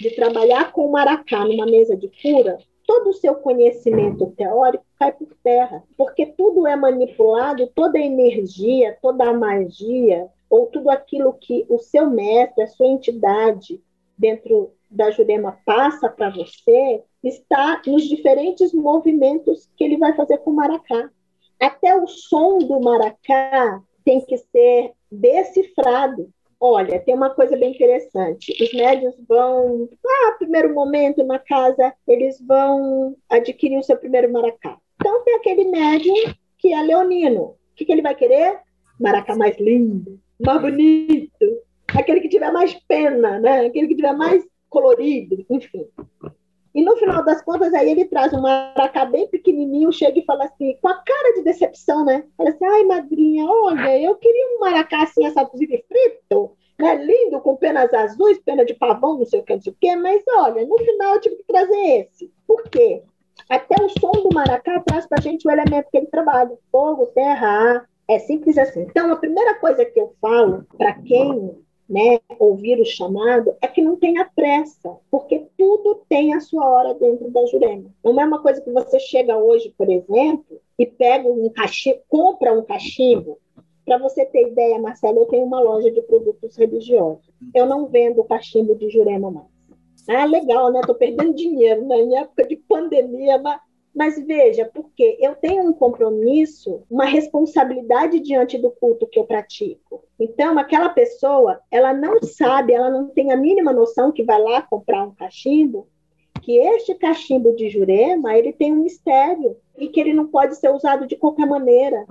de trabalhar com o maracá numa mesa de cura, todo o seu conhecimento teórico cai por terra, porque tudo é manipulado, toda a energia, toda a magia, ou tudo aquilo que o seu mestre, a sua entidade, dentro da Jurema passa para você está nos diferentes movimentos que ele vai fazer com o maracá. Até o som do maracá tem que ser decifrado. Olha, tem uma coisa bem interessante. Os médios vão, ah, primeiro momento na casa, eles vão adquirir o seu primeiro maracá. Então tem aquele médium que é leonino. O que, que ele vai querer? Maracá mais lindo, mais bonito, aquele que tiver mais pena, né? aquele que tiver mais colorido, enfim. E no final das contas, aí ele traz um maracá bem pequenininho, chega e fala assim, com a cara de decepção, né? Fala assim, ai, madrinha, olha, eu queria um maracá assim, essa e frito, né? Lindo, com penas azuis, pena de pavão, não sei o que, não sei o que, mas olha, no final eu tive que trazer esse. Por quê? Até o som do maracá traz para a gente o elemento que ele trabalha: fogo, terra, ar. É simples assim. Então, a primeira coisa que eu falo para quem né, ouvir o chamado, é que não tenha pressa, porque tudo tem a sua hora dentro da Jurema. Não é uma coisa que você chega hoje, por exemplo, e pega um cachimbo, compra um cachimbo. Para você ter ideia, Marcelo, eu tenho uma loja de produtos religiosos. Eu não vendo cachimbo de Jurema mais. Ah, legal, né? Estou perdendo dinheiro né? em época de pandemia, mas mas veja, porque eu tenho um compromisso, uma responsabilidade diante do culto que eu pratico. Então, aquela pessoa, ela não sabe, ela não tem a mínima noção que vai lá comprar um cachimbo, que este cachimbo de Jurema, ele tem um mistério e que ele não pode ser usado de qualquer maneira.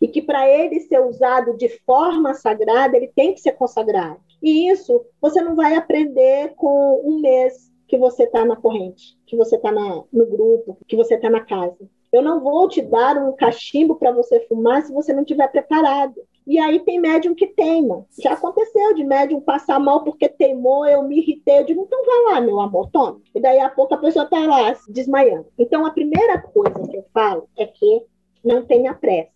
E que para ele ser usado de forma sagrada, ele tem que ser consagrado. E isso você não vai aprender com um mês que você está na corrente, que você está no grupo, que você está na casa. Eu não vou te dar um cachimbo para você fumar se você não estiver preparado. E aí tem médium que teima. Já aconteceu de médium passar mal porque teimou, eu me irritei. Eu digo, então vai lá, meu amor, tome. E daí a pouco a pessoa está lá desmaiando. Então a primeira coisa que eu falo é que não tenha pressa.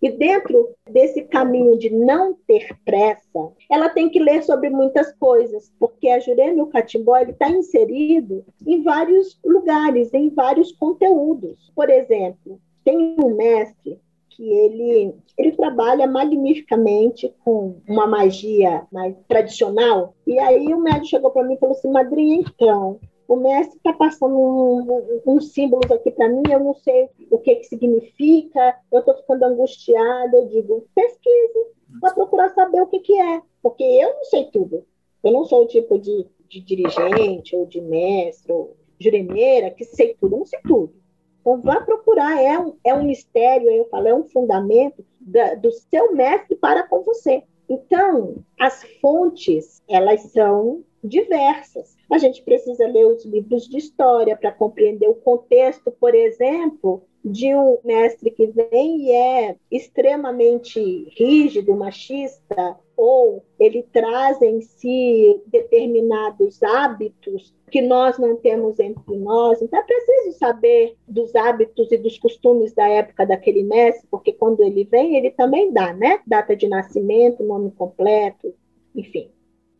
E dentro desse caminho de não ter pressa, ela tem que ler sobre muitas coisas, porque a Jurema e o Catimbó está inserido em vários lugares, em vários conteúdos. Por exemplo, tem um mestre que ele, ele trabalha magnificamente com uma magia mais tradicional. E aí o médico chegou para mim e falou assim, madrinha, então, o mestre está passando um, uns símbolos aqui para mim, eu não sei o que, que significa, eu estou ficando angustiada, eu digo, pesquise, para procurar saber o que, que é, porque eu não sei tudo. Eu não sou o tipo de, de dirigente ou de mestre ou juremeira que sei tudo, eu não sei tudo. Então, vá procurar, é um, é um mistério, eu falo, é um fundamento da, do seu mestre para com você. Então, as fontes, elas são diversas. A gente precisa ler os livros de história para compreender o contexto, por exemplo, de um mestre que vem e é extremamente rígido, machista, ou ele traz em si determinados hábitos que nós não temos entre nós. Então é preciso saber dos hábitos e dos costumes da época daquele mestre, porque quando ele vem, ele também dá, né? Data de nascimento, nome completo, enfim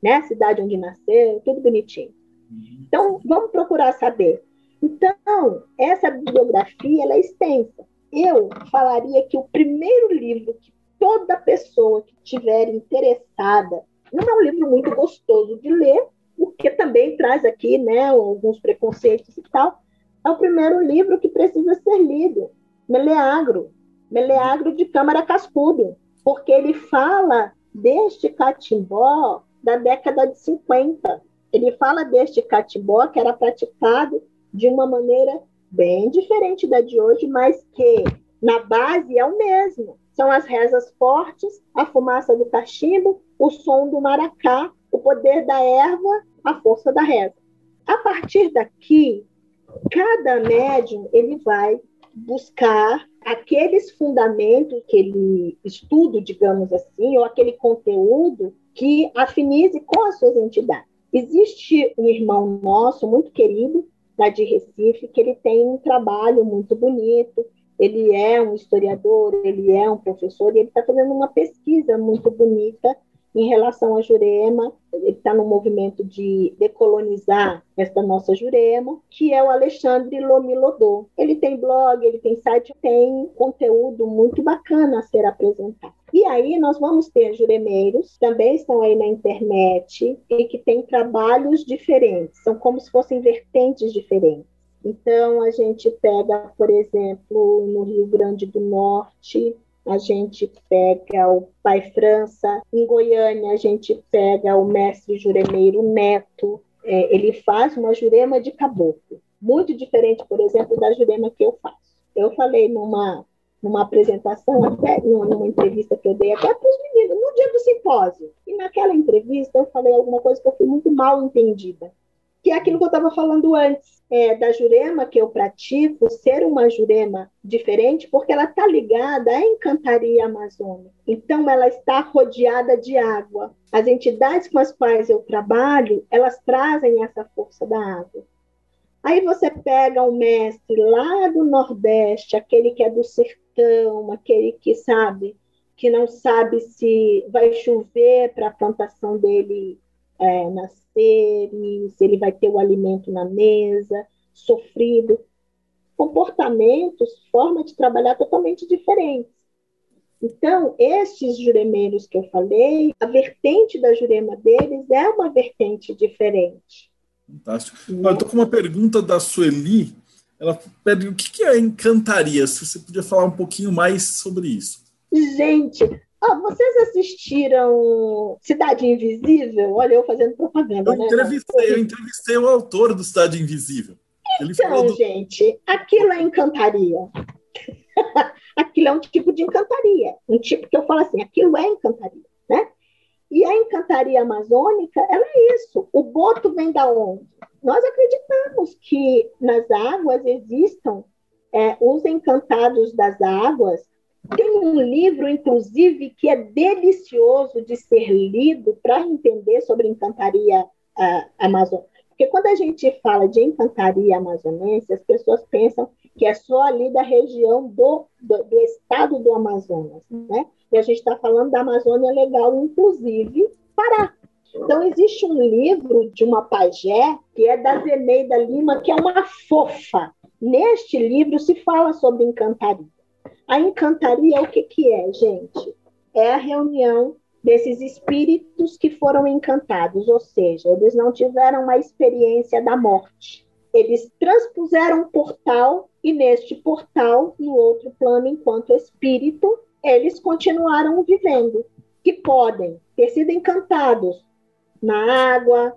né? Cidade onde nasceu, tudo bonitinho. Então, vamos procurar saber. Então, essa bibliografia ela é extensa. Eu falaria que o primeiro livro que toda pessoa que estiver interessada, não é um livro muito gostoso de ler, porque também traz aqui né, alguns preconceitos e tal, é o primeiro livro que precisa ser lido, Meleagro, Meleagro de Câmara Cascudo, porque ele fala deste catimbó da década de 50. Ele fala deste catimbó que era praticado de uma maneira bem diferente da de hoje, mas que na base é o mesmo. São as rezas fortes, a fumaça do cachimbo, o som do maracá, o poder da erva, a força da reza. A partir daqui, cada médium ele vai buscar aqueles fundamentos que ele estuda, digamos assim, ou aquele conteúdo que afinize com as suas entidades. Existe um irmão nosso muito querido, lá de Recife, que ele tem um trabalho muito bonito, ele é um historiador, ele é um professor, e ele está fazendo uma pesquisa muito bonita em relação a Jurema, ele está no movimento de decolonizar esta nossa Jurema, que é o Alexandre Lomilodô. Ele tem blog, ele tem site, tem conteúdo muito bacana a ser apresentado. E aí nós vamos ter juremeiros, também estão aí na internet, e que têm trabalhos diferentes, são como se fossem vertentes diferentes. Então, a gente pega, por exemplo, no Rio Grande do Norte, a gente pega o Pai França, em Goiânia a gente pega o mestre juremeiro Neto, é, ele faz uma jurema de caboclo, muito diferente, por exemplo, da jurema que eu faço. Eu falei numa, numa apresentação, até numa entrevista que eu dei até para os meninos, no dia do simpósio. E naquela entrevista eu falei alguma coisa que eu fui muito mal entendida que é aquilo que eu estava falando antes, é, da jurema que eu pratico, ser uma jurema diferente, porque ela está ligada à encantaria amazônica. Então, ela está rodeada de água. As entidades com as quais eu trabalho, elas trazem essa força da água. Aí você pega um mestre lá do Nordeste, aquele que é do sertão, aquele que sabe, que não sabe se vai chover para a plantação dele é, nascer se ele vai ter o alimento na mesa, sofrido. Comportamentos, forma de trabalhar totalmente diferentes. Então, estes juremeiros que eu falei, a vertente da jurema deles é uma vertente diferente. Fantástico. Eu estou com uma pergunta da Sueli. Ela pede o que é encantaria? Se você podia falar um pouquinho mais sobre isso. Gente, ah, vocês assistiram Cidade Invisível? Olha, eu fazendo propaganda. Eu, né? entrevistei, eu entrevistei o autor do Cidade Invisível. Ele então, do... gente, aquilo é encantaria. aquilo é um tipo de encantaria. Um tipo que eu falo assim, aquilo é encantaria, né? E a encantaria amazônica, ela é isso. O boto vem da onde? Nós acreditamos que nas águas existam é, os encantados das águas tem um livro, inclusive, que é delicioso de ser lido para entender sobre encantaria amazônica. Porque quando a gente fala de encantaria amazonense, as pessoas pensam que é só ali da região do, do, do estado do Amazonas, né? E a gente está falando da Amazônia Legal, inclusive Pará. Então, existe um livro de uma pajé, que é da Zeneida Lima, que é uma fofa. Neste livro se fala sobre encantaria. A encantaria, o que, que é, gente? É a reunião desses espíritos que foram encantados, ou seja, eles não tiveram uma experiência da morte. Eles transpuseram um portal e neste portal, no outro plano, enquanto espírito, eles continuaram vivendo, que podem ter sido encantados na água,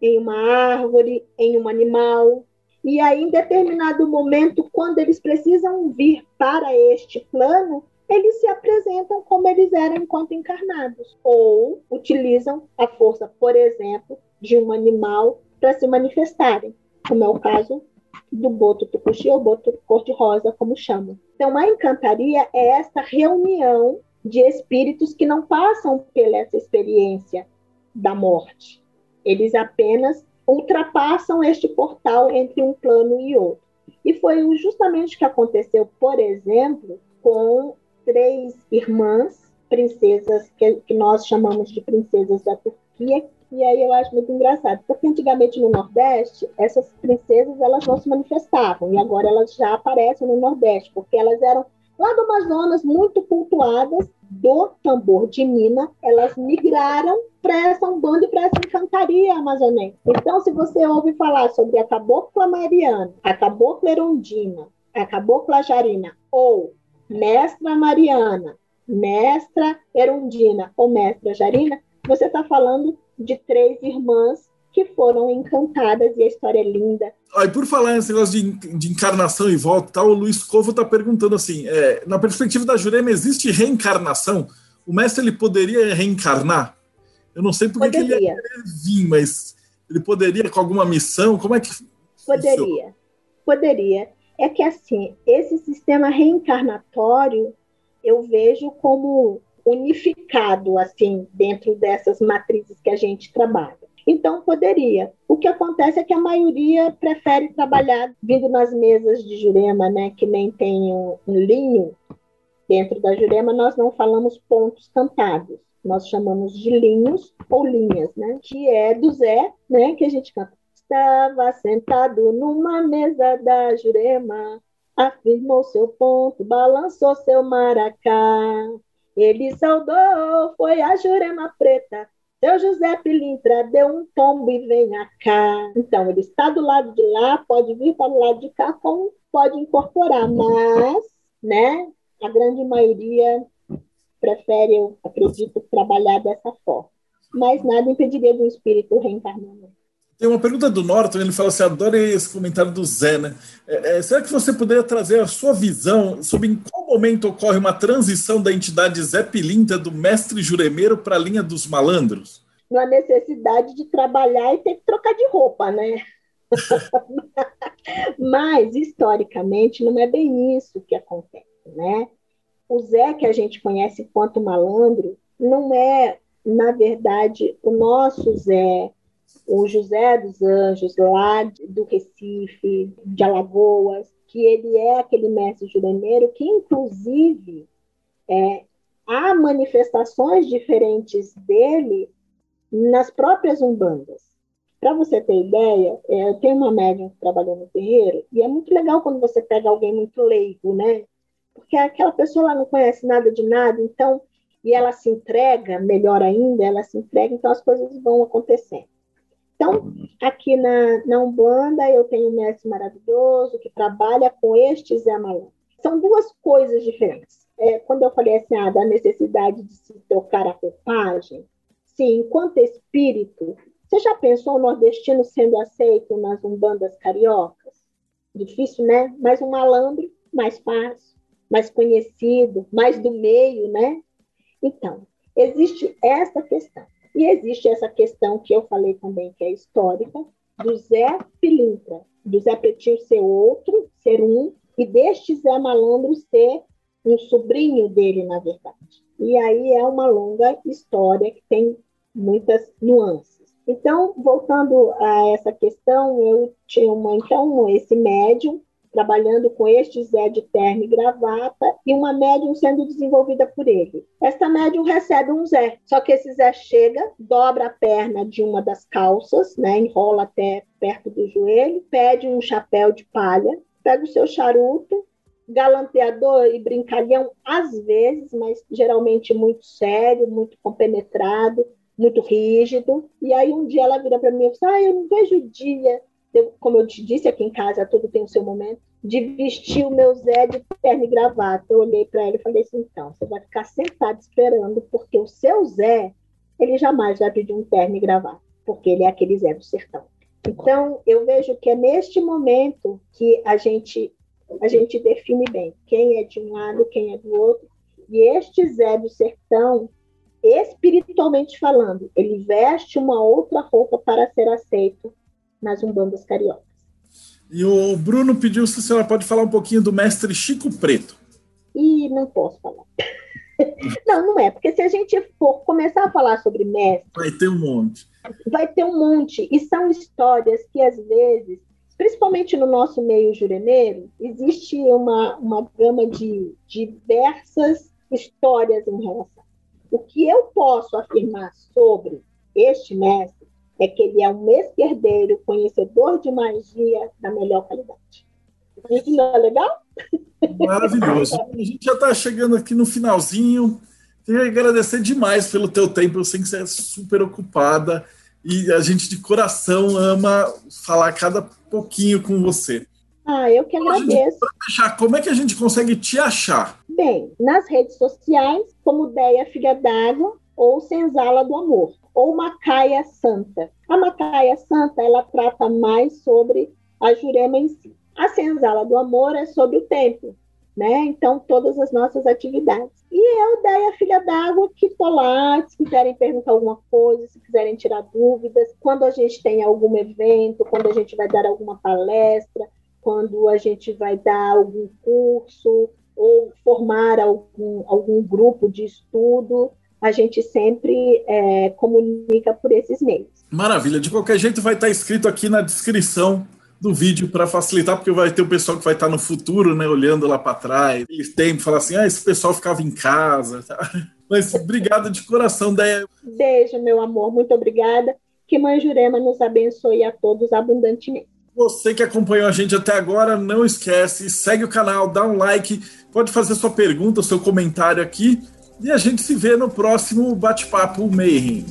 em uma árvore, em um animal, e aí, em determinado momento, quando eles precisam vir para este plano, eles se apresentam como eles eram enquanto encarnados, ou utilizam a força, por exemplo, de um animal para se manifestarem, como é o caso do boto tucuxi ou boto cor-de-rosa, como chamam. Então, a encantaria é essa reunião de espíritos que não passam pela essa experiência da morte. Eles apenas ultrapassam este portal entre um plano e outro. E foi justamente o que aconteceu, por exemplo, com três irmãs, princesas que, que nós chamamos de princesas da Turquia, e aí eu acho muito engraçado, porque antigamente no Nordeste, essas princesas elas não se manifestavam, e agora elas já aparecem no Nordeste, porque elas eram lá do Amazonas muito cultuadas do tambor de Mina, elas migraram para essa Umbanda e para essa encantaria amazonense. Então, se você ouve falar sobre a cabocla mariana, a cabocla erondina, a cabocla jarina ou mestra mariana, mestra Erundina ou mestra Jarina, você está falando de três irmãs que foram encantadas e a história é linda. Ah, e por falar nesse negócio de, de encarnação e volta, tal, o Luiz Covo está perguntando assim: é, na perspectiva da Jurema, existe reencarnação? O mestre ele poderia reencarnar? Eu não sei porque ele ia vir, mas ele poderia com alguma missão? Como é que. Poderia, funciona? poderia. É que assim, esse sistema reencarnatório eu vejo como unificado assim dentro dessas matrizes que a gente trabalha. Então poderia. O que acontece é que a maioria prefere trabalhar vindo nas mesas de Jurema, né, que nem tem um, um linho dentro da Jurema, nós não falamos pontos cantados. Nós chamamos de linhos ou linhas, né? Que é do Zé, né? Que a gente canta. Estava sentado numa mesa da Jurema, afirmou seu ponto, balançou seu maracá. Ele saudou, foi a Jurema Preta. Seu José Pilintra deu um tombo e vem cá. Então, ele está do lado de lá, pode vir para o lado de cá, como pode incorporar, mas, né, a grande maioria prefere, eu acredito, trabalhar dessa forma. Mas nada impediria de um espírito reencarnar. Tem uma pergunta do Norton, ele fala assim: adorei esse comentário do Zé, né? É, é, será que você poderia trazer a sua visão sobre em qual momento ocorre uma transição da entidade Zé Pilinta do mestre juremeiro para a linha dos malandros? Na necessidade de trabalhar e ter que trocar de roupa, né? Mas, historicamente, não é bem isso que acontece, né? O Zé que a gente conhece quanto malandro não é, na verdade, o nosso Zé o José dos Anjos, lá do Recife, de Alagoas, que ele é aquele mestre juremeiro que, inclusive, é, há manifestações diferentes dele nas próprias umbandas. Para você ter ideia, é, eu tenho uma médium que trabalhou no terreiro, e é muito legal quando você pega alguém muito leigo, né? Porque aquela pessoa lá não conhece nada de nada, então, e ela se entrega, melhor ainda, ela se entrega, então as coisas vão acontecendo. Então, aqui na, na Umbanda, eu tenho um mestre maravilhoso que trabalha com este Zé Malandro. São duas coisas diferentes. É, quando eu falei assim, ah, da necessidade de se tocar a roupagem, sim, enquanto espírito, você já pensou o nordestino sendo aceito nas umbandas cariocas? Difícil, né? Mas um malandro, mais fácil, mais conhecido, mais do meio, né? Então, existe essa questão. E existe essa questão que eu falei também, que é histórica, do Zé Pilintra, do Zé Pretinho ser outro, ser um, e deste Zé Malandro ser um sobrinho dele, na verdade. E aí é uma longa história que tem muitas nuances. Então, voltando a essa questão, eu tinha uma, então, esse médium trabalhando com este Zé de terno e gravata, e uma médium sendo desenvolvida por ele. Esta médium recebe um Zé, só que esse Zé chega, dobra a perna de uma das calças, né, enrola até perto do joelho, pede um chapéu de palha, pega o seu charuto, galanteador e brincalhão às vezes, mas geralmente muito sério, muito compenetrado, muito rígido. E aí um dia ela vira para mim e fala: Ah, eu não vejo dia. Eu, como eu te disse, aqui em casa tudo tem o seu momento de vestir o meu Zé de terno e gravata. Eu olhei para ele e falei assim: então, você vai ficar sentado esperando, porque o seu Zé, ele jamais vai pedir um terno e gravata, porque ele é aquele Zé do sertão. Então, eu vejo que é neste momento que a gente, a gente define bem quem é de um lado, quem é do outro. E este Zé do sertão, espiritualmente falando, ele veste uma outra roupa para ser aceito nas umbandas cariocas. E o Bruno pediu se a senhora pode falar um pouquinho do mestre Chico Preto. E não posso falar. não, não é, porque se a gente for começar a falar sobre mestre. Vai ter um monte. Vai ter um monte. E são histórias que, às vezes, principalmente no nosso meio juremeiro, existe uma, uma gama de diversas histórias em relação. O que eu posso afirmar sobre este mestre é que ele é um esquerdeiro, conhecedor de magia da melhor qualidade. Isso não é legal? Maravilhoso. A gente já está chegando aqui no finalzinho. Queria agradecer demais pelo teu tempo. Eu sei que você é super ocupada e a gente de coração ama falar cada pouquinho com você. Ah, eu que agradeço. Para fechar, como é que a gente consegue te achar? bem nas redes sociais como Deia Figa d'Água ou Senzala do Amor, ou Macaia Santa. A Macaia Santa, ela trata mais sobre a Jurema em si. A Senzala do Amor é sobre o tempo, né? Então, todas as nossas atividades. E eu, Deia Filha d'Água, que estou lá, se quiserem perguntar alguma coisa, se quiserem tirar dúvidas, quando a gente tem algum evento, quando a gente vai dar alguma palestra, quando a gente vai dar algum curso ou formar algum, algum grupo de estudo, a gente sempre é, comunica por esses meios. Maravilha, de qualquer jeito vai estar escrito aqui na descrição do vídeo para facilitar, porque vai ter o pessoal que vai estar no futuro, né, olhando lá para trás. Eles têm falar assim: ah, esse pessoal ficava em casa. Tá? Mas obrigado de coração, Déia. Beijo, meu amor, muito obrigada. Que Mãe Jurema nos abençoe a todos abundantemente. Você que acompanhou a gente até agora, não esquece, segue o canal, dá um like, pode fazer sua pergunta, seu comentário aqui. E a gente se vê no próximo Bate-Papo Mayhem.